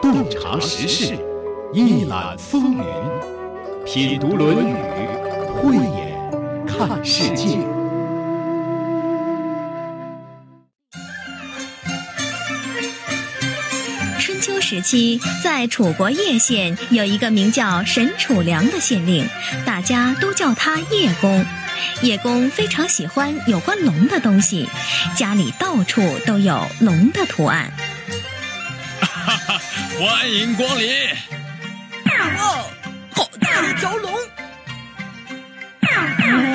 洞察时事，一览风云，品读《论语》，慧眼看世界。春秋时期，在楚国叶县有一个名叫沈楚良的县令，大家都叫他叶公。叶公非常喜欢有关龙的东西，家里到处都有龙的图案。哈哈，欢迎光临！哇，好大一条龙！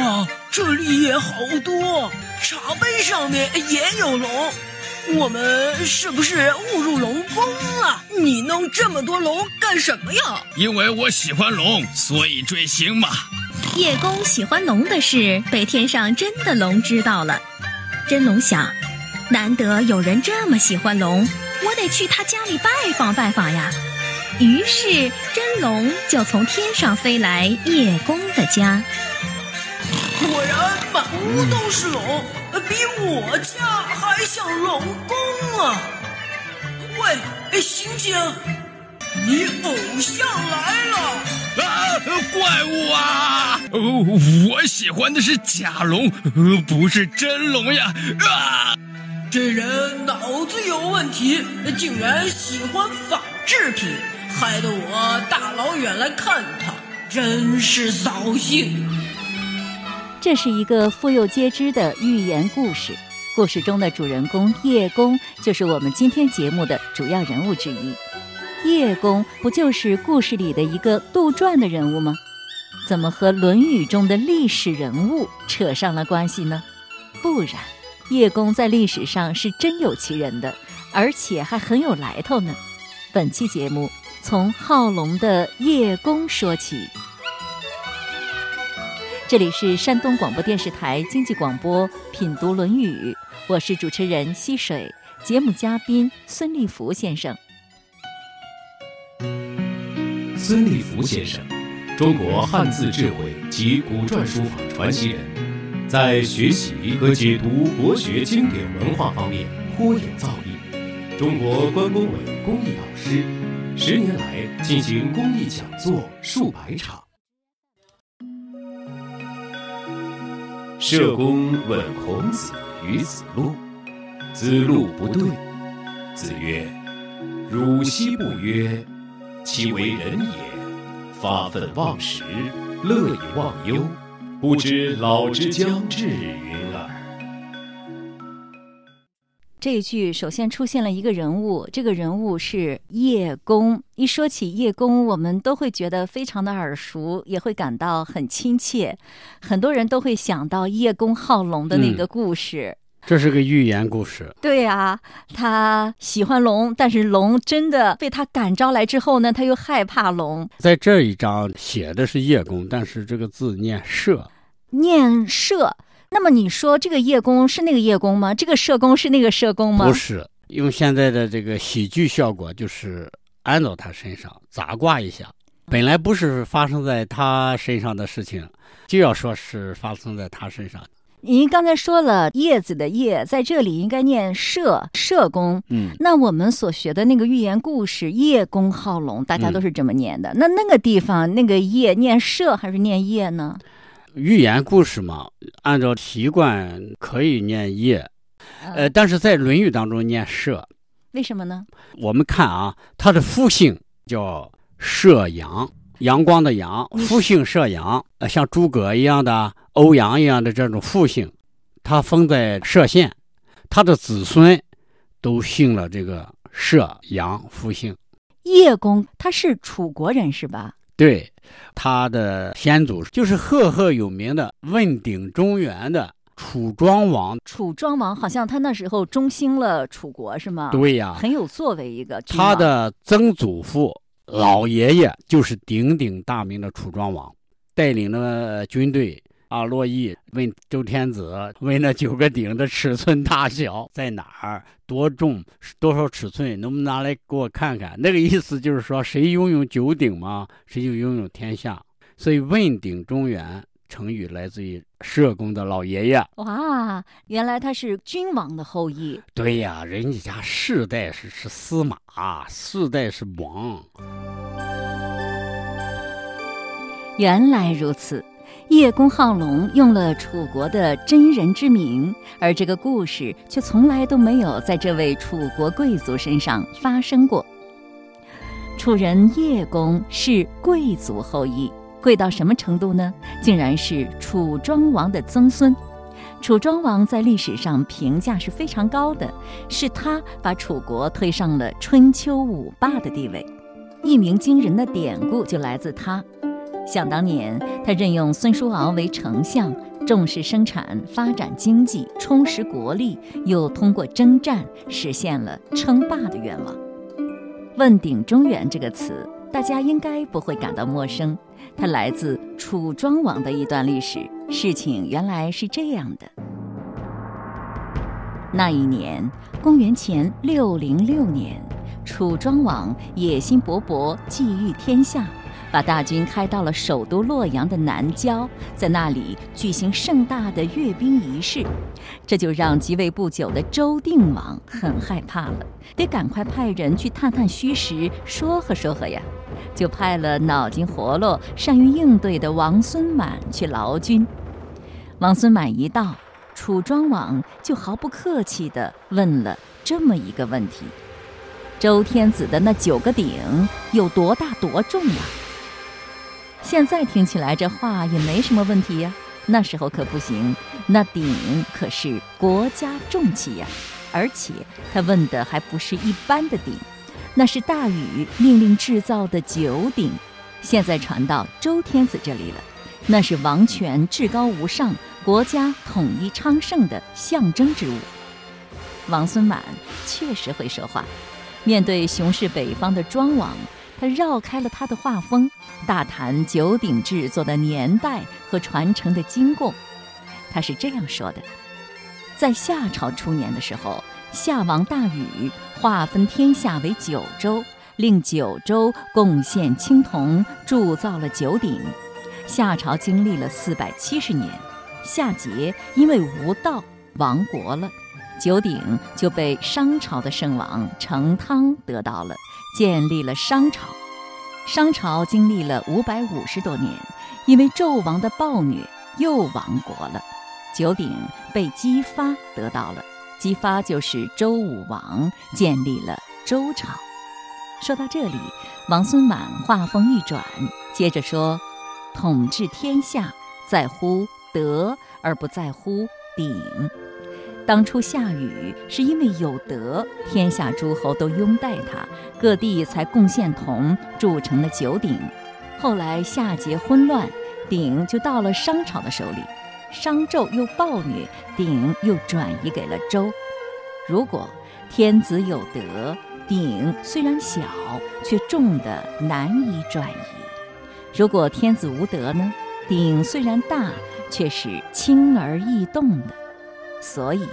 哇，这里也好多，茶杯上面也有龙。我们是不是误入龙宫了？你弄这么多龙干什么呀？因为我喜欢龙，所以追星嘛。叶公喜欢龙的事被天上真的龙知道了。真龙想，难得有人这么喜欢龙，我得去他家里拜访拜访呀。于是真龙就从天上飞来叶公的家。果然满屋都是龙，比我家还像龙宫啊！喂，醒醒，你偶像来了！啊，怪物啊！我喜欢的是假龙，不是真龙呀！啊，这人脑子有问题，竟然喜欢仿制品，害得我大老远来看他，真是扫兴。这是一个妇幼皆知的寓言故事，故事中的主人公叶公就是我们今天节目的主要人物之一。叶公不就是故事里的一个杜撰的人物吗？怎么和《论语》中的历史人物扯上了关系呢？不然，叶公在历史上是真有其人的，而且还很有来头呢。本期节目从好龙的叶公说起。这里是山东广播电视台经济广播《品读论语》，我是主持人溪水，节目嘉宾孙立福先生。孙立福先生，中国汉字智慧及古篆书法传奇人，在学习和解读国学经典文化方面颇有造诣，中国关工委公益导师，十年来进行公益讲座数百场。社公问孔子与子路，子路不对。子曰：“汝昔不曰，其为人也，发愤忘食，乐以忘忧，不知老之将至云耳。”这一句首先出现了一个人物，这个人物是叶公。一说起叶公，我们都会觉得非常的耳熟，也会感到很亲切。很多人都会想到叶公好龙的那个故事。这是个寓言故事。对呀，他喜欢龙，但是龙真的被他感召来之后呢，他又害怕龙。在这一章写的是叶公，但是这个字念社，念社。那么你说这个叶公是那个叶公吗？这个社公是那个社公吗？不是，用现在的这个喜剧效果，就是安到他身上砸挂一下。本来不是发生在他身上的事情，就要说是发生在他身上。您刚才说了“叶子”的“叶”在这里应该念“社”，社公。嗯，那我们所学的那个寓言故事“叶公好龙”，大家都是这么念的。那那个地方那个“叶”念“社”还是念“叶”呢？寓言故事嘛，按照习惯可以念叶，呃，但是在《论语》当中念社，为什么呢？我们看啊，它的复姓叫社阳，阳光的阳，复姓社阳，呃，像诸葛一样的、欧阳一样的这种复姓，他封在歙县，他的子孙都姓了这个歙阳复姓。叶公他是楚国人是吧？对，他的先祖就是赫赫有名的问鼎中原的楚庄王。楚庄王好像他那时候中兴了楚国，是吗？对呀，很有作为一个。他的曾祖父、老爷爷就是鼎鼎大名的楚庄王，带领了军队。啊，洛邑问周天子，问那九个鼎的尺寸大小在哪儿，多重，多少尺寸，能不能拿来给我看看？那个意思就是说，谁拥有九鼎嘛，谁就拥有天下。所以问鼎中原，成语来自于社公的老爷爷。哇，原来他是君王的后裔。对呀，人家家世代是是司马，世代是王。原来如此，叶公好龙用了楚国的真人之名，而这个故事却从来都没有在这位楚国贵族身上发生过。楚人叶公是贵族后裔，贵到什么程度呢？竟然是楚庄王的曾孙。楚庄王在历史上评价是非常高的，是他把楚国推上了春秋五霸的地位。一鸣惊人的典故就来自他。想当年，他任用孙叔敖为丞相，重视生产、发展经济、充实国力，又通过征战实现了称霸的愿望。问鼎中原这个词，大家应该不会感到陌生。它来自楚庄王的一段历史。事情原来是这样的：那一年，公元前六零六年，楚庄王野心勃勃，觊觎天下。把大军开到了首都洛阳的南郊，在那里举行盛大的阅兵仪式，这就让即位不久的周定王很害怕了，得赶快派人去探探虚实，说和说和呀，就派了脑筋活络、善于应对的王孙满去劳军。王孙满一到，楚庄王就毫不客气地问了这么一个问题：周天子的那九个鼎有多大多重啊？现在听起来这话也没什么问题呀，那时候可不行，那鼎可是国家重器呀，而且他问的还不是一般的鼎，那是大禹命令制造的九鼎，现在传到周天子这里了，那是王权至高无上、国家统一昌盛的象征之物。王孙满确实会说话，面对雄视北方的庄王。他绕开了他的画风，大谈九鼎制作的年代和传承的经过。他是这样说的：在夏朝初年的时候，夏王大禹划分天下为九州，令九州贡献青铜，铸造了九鼎。夏朝经历了四百七十年，夏桀因为无道亡国了，九鼎就被商朝的圣王成汤得到了。建立了商朝，商朝经历了五百五十多年，因为纣王的暴虐又亡国了。九鼎被姬发得到了，姬发就是周武王，建立了周朝。说到这里，王孙满话锋一转，接着说：“统治天下在乎德，而不在乎鼎。”当初夏禹是因为有德，天下诸侯都拥戴他，各地才贡献铜铸成了九鼎。后来夏桀昏乱，鼎就到了商朝的手里，商纣又暴虐，鼎又转移给了周。如果天子有德，鼎虽然小，却重的难以转移；如果天子无德呢，鼎虽然大，却是轻而易动的。所以，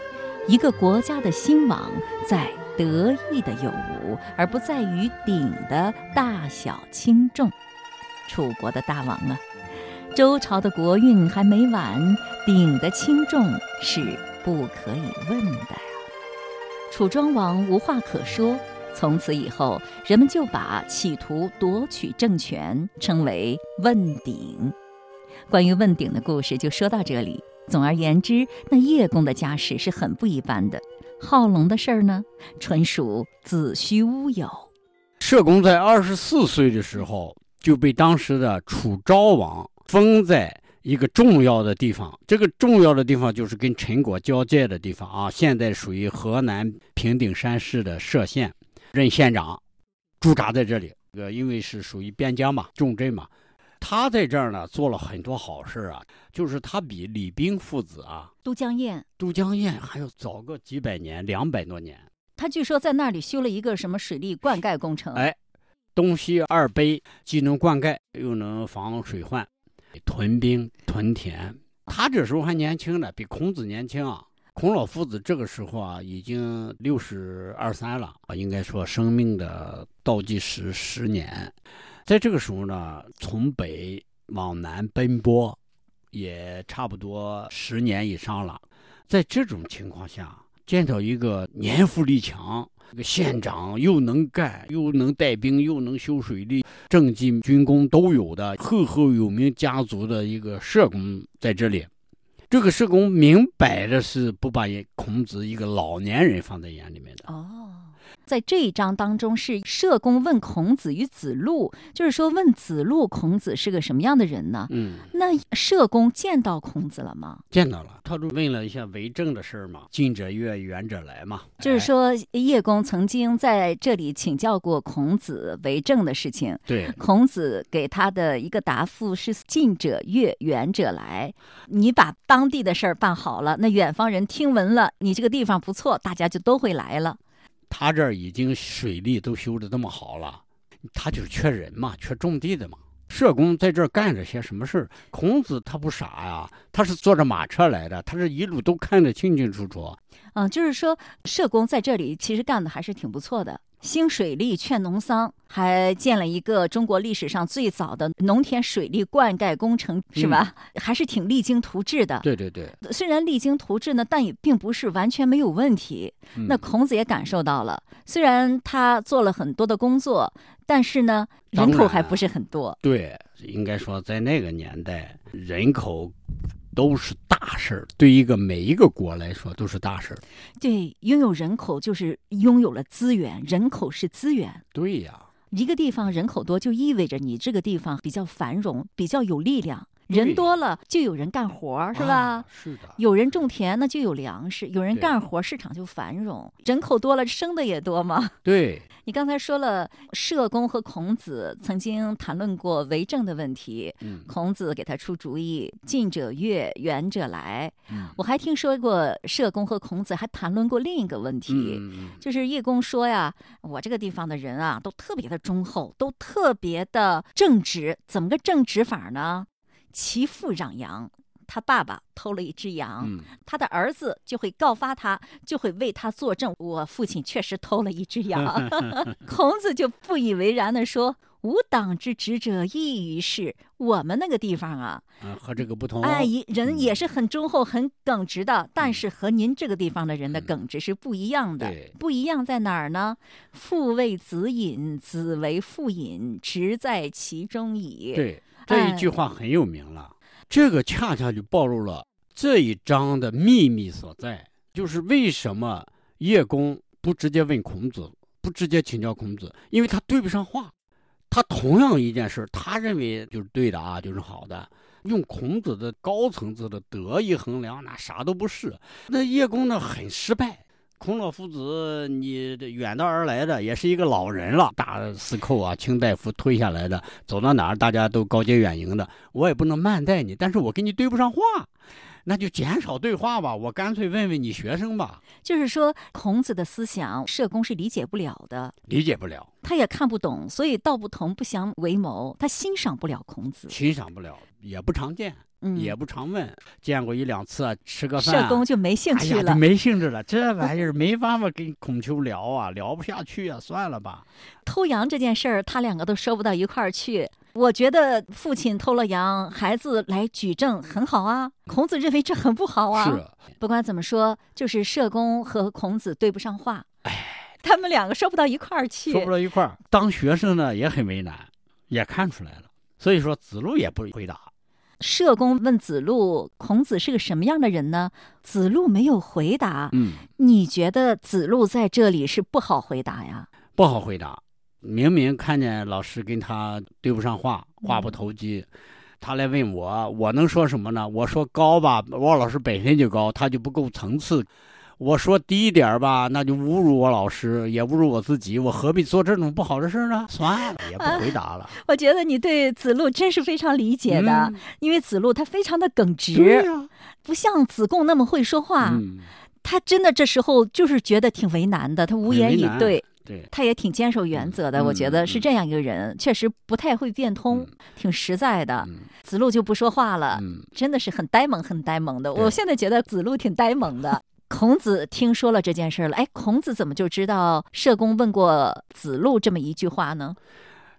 一个国家的兴亡在得意的有无，而不在于鼎的大小轻重。楚国的大王啊，周朝的国运还没完，鼎的轻重是不可以问的呀。楚庄王无话可说，从此以后，人们就把企图夺取政权称为问鼎。关于问鼎的故事就说到这里。总而言之，那叶公的家世是很不一般的。好龙的事儿呢，纯属子虚乌有。社公在二十四岁的时候就被当时的楚昭王封在一个重要的地方，这个重要的地方就是跟陈国交界的地方啊，现在属于河南平顶山市的涉县，任县长，驻扎在这里。呃，因为是属于边疆嘛，重镇嘛。他在这儿呢，做了很多好事啊。就是他比李冰父子啊，都江堰，都江堰还要早个几百年，两百多年。他据说在那里修了一个什么水利灌溉工程。哎，东西二碑，既能灌溉，又能防水患，屯兵屯田。他这时候还年轻呢，比孔子年轻啊。孔老夫子这个时候啊，已经六十二三了，应该说生命的倒计时十年。在这个时候呢，从北往南奔波，也差不多十年以上了。在这种情况下，见到一个年富力强、这个县长又能干又能带兵又能修水利、政绩军功都有的赫赫有名家族的一个社工在这里，这个社工明摆着是不把孔子一个老年人放在眼里面的。哦。在这一章当中，是社公问孔子与子路，就是说问子路，孔子是个什么样的人呢？嗯，那社公见到孔子了吗？见到了，他就问了一下为政的事儿嘛，近者悦，远者来嘛。就是说，叶公曾经在这里请教过孔子为政的事情。对，孔子给他的一个答复是：近者悦，远者来。你把当地的事儿办好了，那远方人听闻了你这个地方不错，大家就都会来了。他这儿已经水利都修的这么好了，他就是缺人嘛，缺种地的嘛。社工在这儿干着些什么事儿？孔子他不傻呀，他是坐着马车来的，他这一路都看得清清楚楚。嗯，就是说社工在这里其实干的还是挺不错的。兴水利，劝农桑，还建了一个中国历史上最早的农田水利灌溉工程，是吧？还是挺励精图治的。对对对，虽然励精图治呢，但也并不是完全没有问题。那孔子也感受到了，虽然他做了很多的工作，但是呢，人口还不是很多。对，应该说在那个年代，人口。都是大事儿，对一个每一个国来说都是大事儿。对，拥有人口就是拥有了资源，人口是资源。对呀，一个地方人口多，就意味着你这个地方比较繁荣，比较有力量。人多了就有人干活，是吧？是的。有人种田，那就有粮食；有人干活，市场就繁荣。人口多了，生的也多嘛。对。你刚才说了，社公和孔子曾经谈论过为政的问题。嗯。孔子给他出主意：“近者悦，远者来。”嗯。我还听说过，社公和孔子还谈论过另一个问题，就是叶公说呀：“我这个地方的人啊，都特别的忠厚，都特别的正直。怎么个正直法呢？”其父让羊，他爸爸偷了一只羊，他的儿子就会告发他，就会为他作证。我父亲确实偷了一只羊。孔子就不以为然的说：“吾党之职者异于是。我们那个地方啊，和这个不同。哎，人也是很忠厚、很耿直的，但是和您这个地方的人的耿直是不一样的。不一样在哪儿呢？父为子隐，子为父隐，直在其中矣。对。这一句话很有名了，这个恰恰就暴露了这一章的秘密所在，就是为什么叶公不直接问孔子，不直接请教孔子，因为他对不上话。他同样一件事，他认为就是对的啊，就是好的，用孔子的高层次的德一衡量，那啥都不是。那叶公呢，很失败。孔老夫子，你远道而来的，也是一个老人了，大司寇啊，卿大夫推下来的，走到哪儿大家都高阶远迎的，我也不能慢待你，但是我跟你对不上话，那就减少对话吧，我干脆问问你学生吧。就是说，孔子的思想，社工是理解不了的，理解不了，他也看不懂，所以道不同不相为谋，他欣赏不了孔子，欣赏不了，也不常见。也不常问，见过一两次，吃个饭，社工就没兴趣了，没兴致了。这玩意儿没办法跟孔丘聊啊，聊不下去啊，算了吧。偷羊这件事儿，他两个都说不到一块儿去。我觉得父亲偷了羊，孩子来举证很好啊。孔子认为这很不好啊。是。不管怎么说，就是社工和孔子对不上话。哎，他们两个说不到一块儿去。说不到一块儿，当学生呢也很为难，也看出来了。所以说，子路也不回答。社公问子路：“孔子是个什么样的人呢？”子路没有回答。嗯，你觉得子路在这里是不好回答呀？不好回答。明明看见老师跟他对不上话，话不投机，他来问我，我能说什么呢？我说高吧，我老师本身就高，他就不够层次。我说低一点吧，那就侮辱我老师，也侮辱我自己，我何必做这种不好的事呢？算了，也不回答了。我觉得你对子路真是非常理解的，因为子路他非常的耿直，不像子贡那么会说话。他真的这时候就是觉得挺为难的，他无言以对。对，他也挺坚守原则的。我觉得是这样一个人，确实不太会变通，挺实在的。子路就不说话了，真的是很呆萌，很呆萌的。我现在觉得子路挺呆萌的。孔子听说了这件事了，哎，孔子怎么就知道社公问过子路这么一句话呢？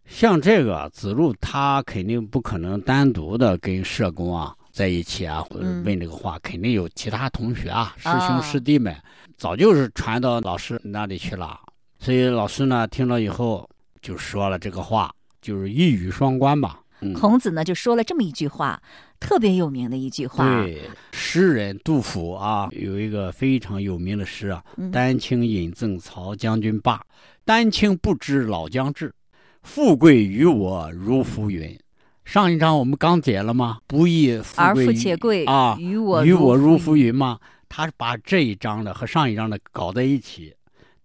像这个子路，他肯定不可能单独的跟社公啊在一起啊，或者嗯问这个话，肯定有其他同学啊、师啊兄师弟们，早就是传到老师那里去了。所以老师呢听了以后就说了这个话，就是一语双关吧。嗯，孔子呢就说了这么一句话，特别有名的一句话。对，诗人杜甫啊，有一个非常有名的诗啊，嗯丹青引赠曹将军罢，丹青不知老将至，富贵于我如浮云。上一章我们刚解了吗？不亦富而富且贵啊，于我与我如浮云。云吗？他把这一章的和上一章的搞在一起，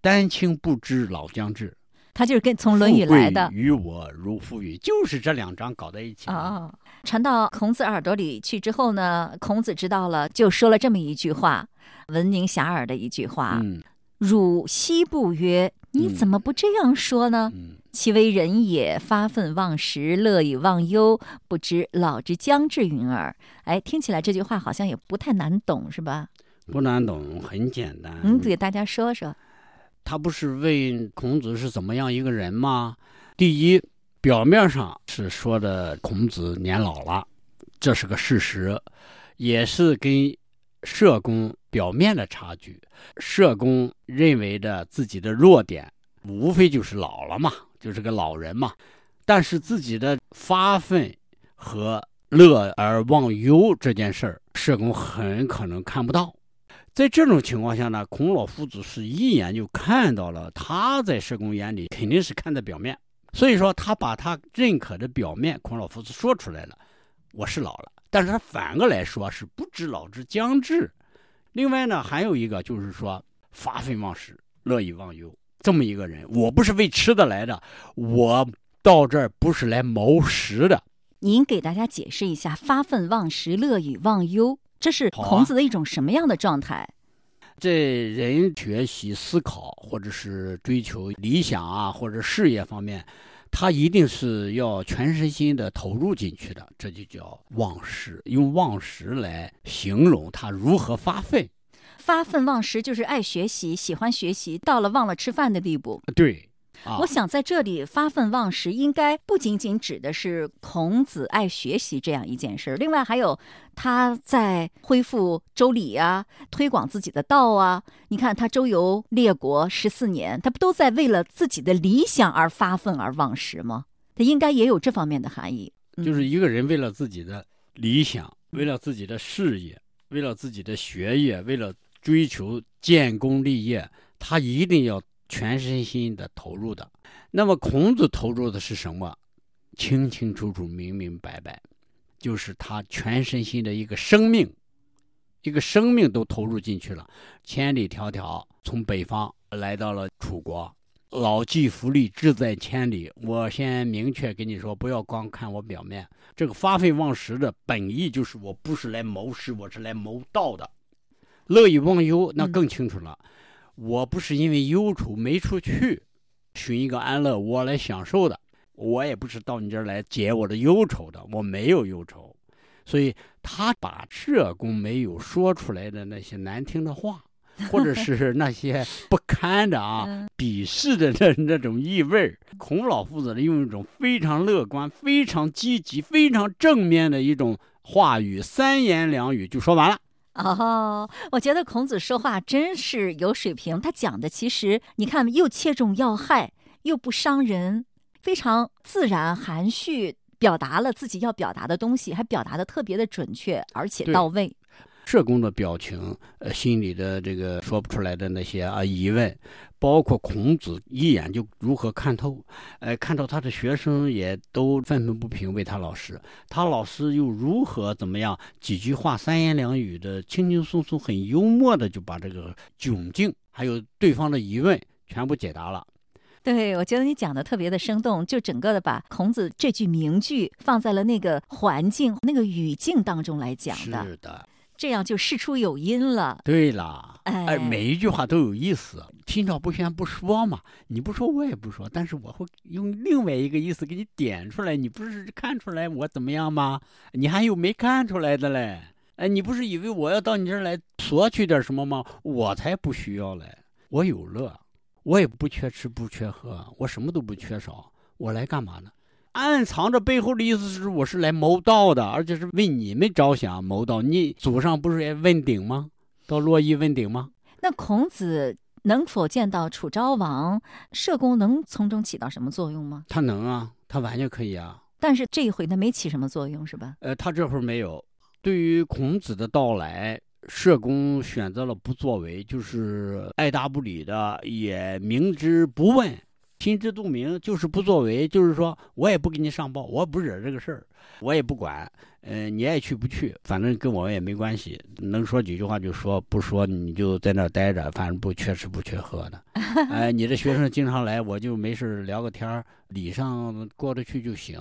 丹青不知老将至，他就是跟从《论语》来的。与我如浮云，就是这两章搞在一起的。啊，传到孔子耳朵里去之后呢，孔子知道了，就说了这么一句话，闻名遐迩的一句话：“嗯汝昔不曰？你嗯怎么不这样说呢？嗯，其为人也，发愤忘食，乐以忘忧，不知老之将至云耳。”哎，听起来这句话好像也不太难懂，是吧？不难懂，很简单。嗯，给大家说说。他不是问孔子是怎么样一个人吗？第一，表面上是说的孔子年老了，这是个事实，也是跟社公表面的差距。社公认为的自己的弱点，无非就是老了嘛，就是个老人嘛。但是自己的发愤和乐而忘忧这件事儿，社公很可能看不到。在这种情况下呢，孔老夫子是一眼就看到了他在社公眼里肯定是看在表面，所以说他把他认可的表面，孔老夫子说出来了，我是老了，但是他反过来说是不知老之将至。另外呢，还有一个就是说发愤忘食，乐以忘忧，这么一个人，我不是为吃的来的，我到这儿不是来谋食的，您给大家解释一下“发愤忘食，乐以忘忧”，这是孔子的一种什么样的状态？在人学习、思考，或者是追求理想啊，或者事业方面，他一定是要全身心的投入进去的，这就叫忘食。用忘食来形容他如何发奋。发奋忘食就是爱学习、喜欢学习，到了忘了吃饭的地步。对，啊我，想在这里发愤忘食，应该不仅仅指的是孔子爱学习这样一件事儿，另外还有他在恢复周礼啊，推广自己的道啊。你看他周游列国十四年，他不都在为了自己的理想而发愤而忘食吗？他应该也有这方面的含义。嗯就是一个人为了自己的理想，为了自己的事业，为了自己的学业，为了追求建功立业，他一定要全身心的投入的。那么孔子投入的是什么？清清楚楚、明明白白，就是他全身心的一个生命，一个生命都投入进去了，千里迢迢从北方来到了楚国。老骥伏枥，志在千里。我先明确跟你说，不要光看我表面。这个发愤忘食的本意就是，我不是来谋事，我是来谋道的。乐以忘忧，那更清楚了。我不是因为忧愁没出去，寻一个安乐窝来享受的。我也不是到你这儿来解我的忧愁的，我没有忧愁。所以他把社公没有说出来的那些难听的话，或者是那些 不堪的啊、嗯鄙视的那那种意味儿，孔老夫子用一种非常乐观、非常积极、非常正面的一种话语，三言两语就说完了。哦，我觉得孔子说话真是有水平。他讲的其实你看又切中要害，又不伤人，非常自然含蓄，表达了自己要表达的东西，还表达的特别的准确，而且到位。社工的表情，呃，心里的这个说不出来的那些啊疑问，包括孔子一眼就如何看透，呃，看到他的学生也都愤愤不平为他老师，他老师又如何怎么样，几句话三言两语的轻轻松松、很幽默的就把这个窘境还有对方的疑问全部解答了。对，我觉得你讲的特别的生动，就整个的把孔子这句名句放在了那个环境、那个语境当中来讲的，是的，这样就事出有因了。对啦，哎哎，每一句话都有意思。心照不宣不说嘛，你不说我也不说，但是我会用另外一个意思给你点出来。你不是看出来我怎么样吗？你还有没看出来的嘞？哎，你不是以为我要到你这儿来索取点什么吗？我才不需要嘞，我有乐，我也不缺吃不缺喝，我什么都不缺少，我来干嘛呢？暗藏着背后的意思是，我是来谋道的，而且是为你们着想谋道。你祖上不是也问鼎吗？到洛邑问鼎吗？那孔子能否见到楚昭王？社公能从中起到什么作用吗？他能啊，他完全可以啊。但是这一回他没起什么作用，是吧？呃，他这会儿没有。对于孔子的到来，社公选择了不作为，就是爱答不理的，也明知不问。心知肚明，就是不作为，就是说我也不给你上报，我不惹这个事儿，我也不管，呃，你爱去不去，反正跟我也没关系。能说几句话就说，不说你就在那儿待着，反正不缺吃不缺喝的。哎，你这学生经常来，我就没事聊个天儿，礼上过得去就行。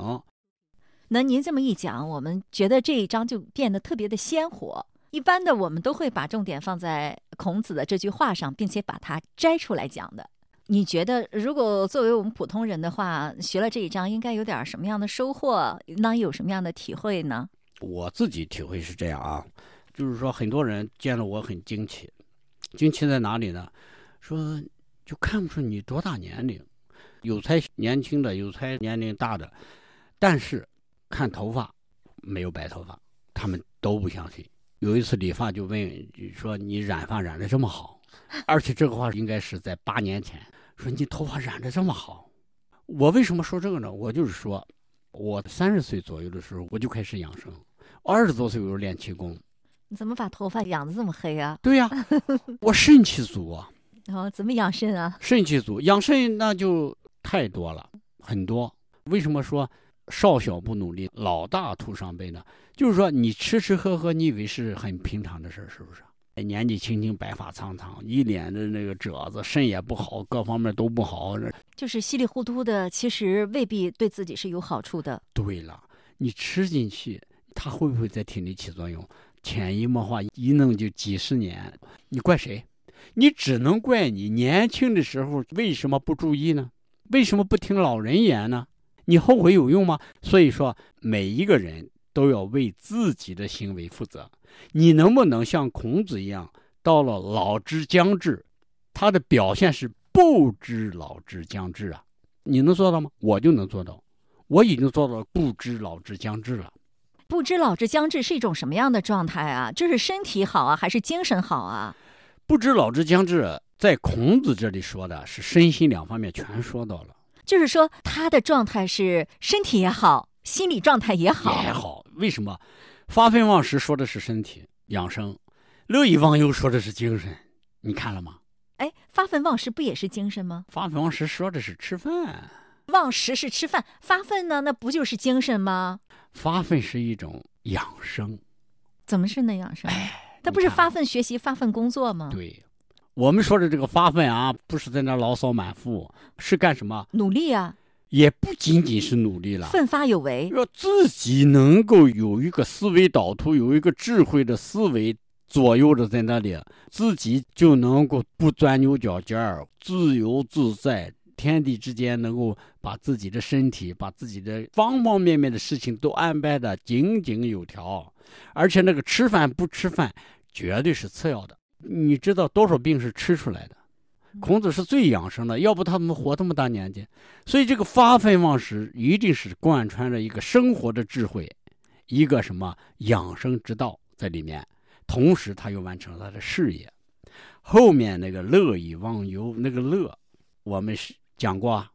那您这么一讲，我们觉得这一章就变得特别的鲜活。一般的我们都会把重点放在孔子的这句话上，并且把它摘出来讲的。你觉得，如果作为我们普通人的话，学了这一章，应该有点什么样的收获？那有什么样的体会呢？我自己体会是这样啊，就是说，很多人见了我很惊奇，惊奇在哪里呢？说就看不出你多大年龄，有猜年轻的，有猜年龄大的，但是看头发没有白头发，他们都不相信。有一次理发就问说：“你染发染的这么好？”而且这个话应该是在八年前。说你头发染的这么好，我为什么说这个呢？我就是说，我三十岁左右的时候我就开始养生，二十多岁我就练气功。你怎么把头发养的这么黑啊？对呀，我肾气足啊。然后怎么养肾啊？肾气足，养肾那就太多了，很多。为什么说少小不努力，老大徒伤悲呢？就是说你吃吃喝喝，你以为是很平常的事儿，是不是？年纪轻轻，白发苍苍，一脸的那个褶子，肾也不好，各方面都不好，就是稀里糊涂的，其实未必对自己是有好处的。对了，你吃进去，它会不会在体内起作用？潜移默化，一弄就几十年，你怪谁？你只能怪你年轻的时候为什么不注意呢？为什么不听老人言呢？你后悔有用吗？所以说，每一个人都要为自己的行为负责。你能不能像孔子一样，到了老之将至，他的表现是不知老之将至啊？你能做到吗？我就能做到，我已经做到不知老之将至了。不知老之将至是一种什么样的状态啊？就是身体好啊，还是精神好啊？不知老之将至，在孔子这里说的是身心两方面全说到了。就是说他的状态是身体也好，心理状态也好。也好，为什么？发愤忘食说的是身体养生，乐以忘忧说的是精神，你看了吗？哎，发愤忘食不也是精神吗？发愤忘食说的是吃饭，忘食是吃饭，发愤呢？那不就是精神吗？发愤是一种养生，怎么是那养生？哎，他不是发奋学习、发奋工作吗？对，我们说的这个发奋啊，不是在那牢骚满腹，是干什么？努力啊。也不仅仅是努力了，奋发有为，要自己能够有一个思维导图，有一个智慧的思维左右着在那里，自己就能够不钻牛角尖儿，自由自在，天地之间能够把自己的身体，把自己的方方面面的事情都安排的井井有条，而且那个吃饭不吃饭绝对是次要的，你知道多少病是吃出来的。孔子是最养生的，要不他怎么活这么大年纪？所以这个发愤忘食一定是贯穿着一个生活的智慧，一个什么养生之道在里面。同时，他又完成了他的事业。后面那个乐以忘忧，那个乐，我们是讲过，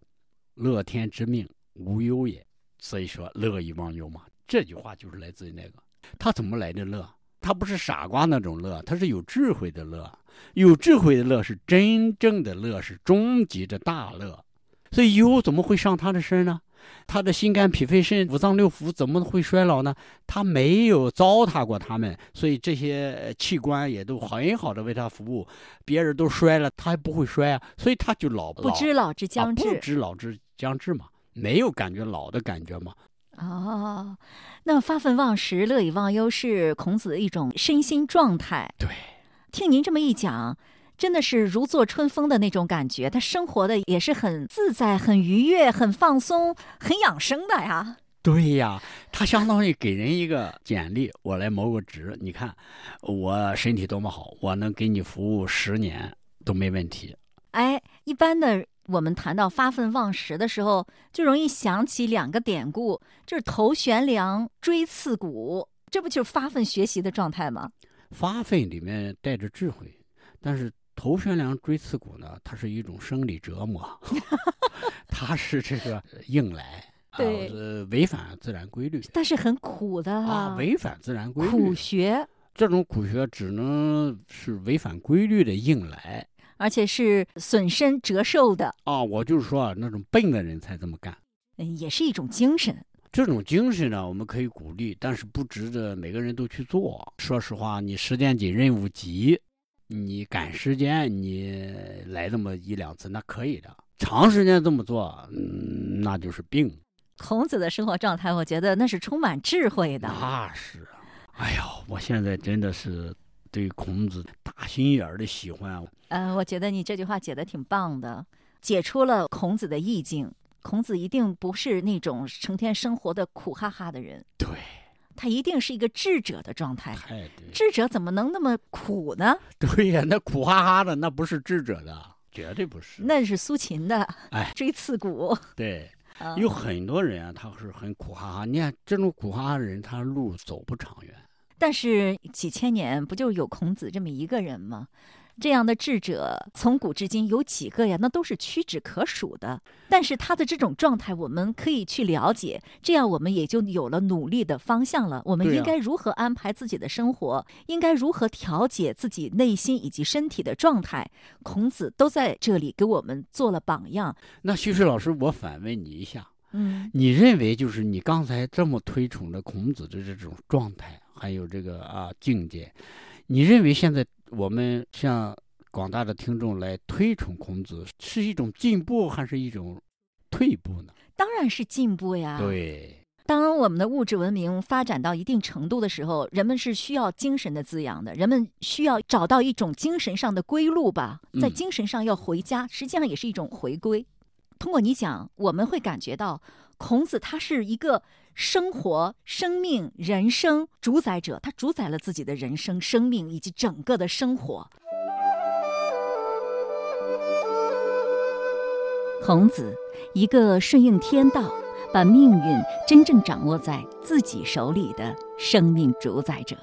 乐天之命，无忧也。所以说乐以忘忧嘛，这句话就是来自于那个。他怎么来的乐？他不是傻瓜那种乐，他是有智慧的乐。有智慧的乐是真正的乐，是终极的大乐。所以忧怎么会上他的身呢？他的心肝脾肺肾五脏六腑怎么会衰老呢？他没有糟蹋过他们，所以这些器官也都很好的为他服务。别人都衰了，他还不会衰啊，所以他就老不知老之将至，不知老之将至嘛，没有感觉老的感觉嘛。哦，那发愤忘食、乐以忘忧是孔子的一种身心状态。对。听您这么一讲，真的是如坐春风的那种感觉。他生活的也是很自在、很愉悦、很放松、很养生的呀。对呀，他相当于给人一个简历，我来谋个职。你看，我身体多么好，我能给你服务十年都没问题。哎，一般的我们谈到发愤忘食的时候，就容易想起两个典故，就是头悬梁，锥刺股，这不就是发奋学习的状态吗？发奋里面带着智慧，但是头悬梁，锥刺股呢，它是一种生理折磨，它是这个硬来。对，呃，违反自然规律，但是很苦的啊，违反自然规律，苦学。这种苦学只能是违反规律的硬来，而且是损身折寿的啊！我就是说啊，那种笨的人才这么干，嗯，也是一种精神。这种精神呢，我们可以鼓励，但是不值得每个人都去做。说实话，你时间紧，任务急，你赶时间，你来那么一两次那可以的。长时间这么做，嗯，那就是病。孔子的生活状态，我觉得那是充满智慧的。那是啊，哎呀，我现在真的是对孔子打心眼儿的喜欢。呃，我觉得你这句话解的挺棒的，解出了孔子的意境。孔子一定不是那种成天生活的苦哈哈的人，对，他一定是一个智者的状态。智者怎么能那么苦呢？对呀，那苦哈哈的那不是智者的，绝对不是。那是苏秦的，哎，锥刺股。对。有很多人啊，他是很苦哈哈。你看这种苦哈哈的人，他路走不长远。但是几千年不就有孔子这么一个人吗？这样的智者从古至今有几个呀？那都是屈指可数的。但是他的这种状态，我们可以去了解，这样我们也就有了努力的方向了。我们应该如何安排自己的生活？应该如何调节自己内心以及身体的状态？孔子都在这里给我们做了榜样。那徐水老师，我反问你一下，嗯，你认为就是你刚才这么推崇的孔子的这种状态，还有这个啊境界，你认为现在？我们向广大的听众来推崇孔子，是一种进步还是一种退步呢？当然是进步呀。对，当我们的物质文明发展到一定程度的时候，人们是需要精神的滋养的，人们需要找到一种精神上的归路吧，在精神上要回家，实际上也是一种回归。通过你讲，我们会感觉到孔子他是一个。生活、生命、人生主宰者，他主宰了自己的人生、生命以及整个的生活。孔子，一个顺应天道、把命运真正掌握在自己手里的生命主宰者。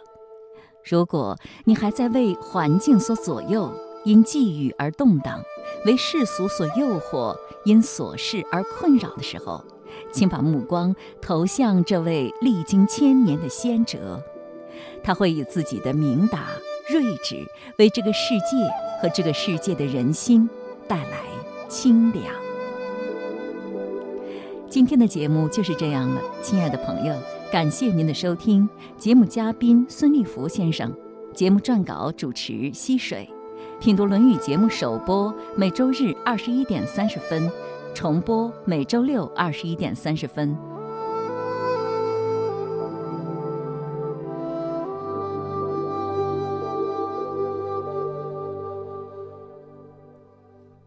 如果你还在为环境所左右，因际遇而动荡，为世俗所诱惑，因琐事而困扰的时候，请把目光投向这位历经千年的先哲，他会以自己的明达、睿智，为这个世界和这个世界的人心带来清凉。今天的节目就是这样了，亲爱的朋友，感谢您的收听。节目嘉宾孙立福先生，节目撰稿主持溪水，品读《论语》节目首播每周日二十一点三十分。重播每周六二十一点三十分。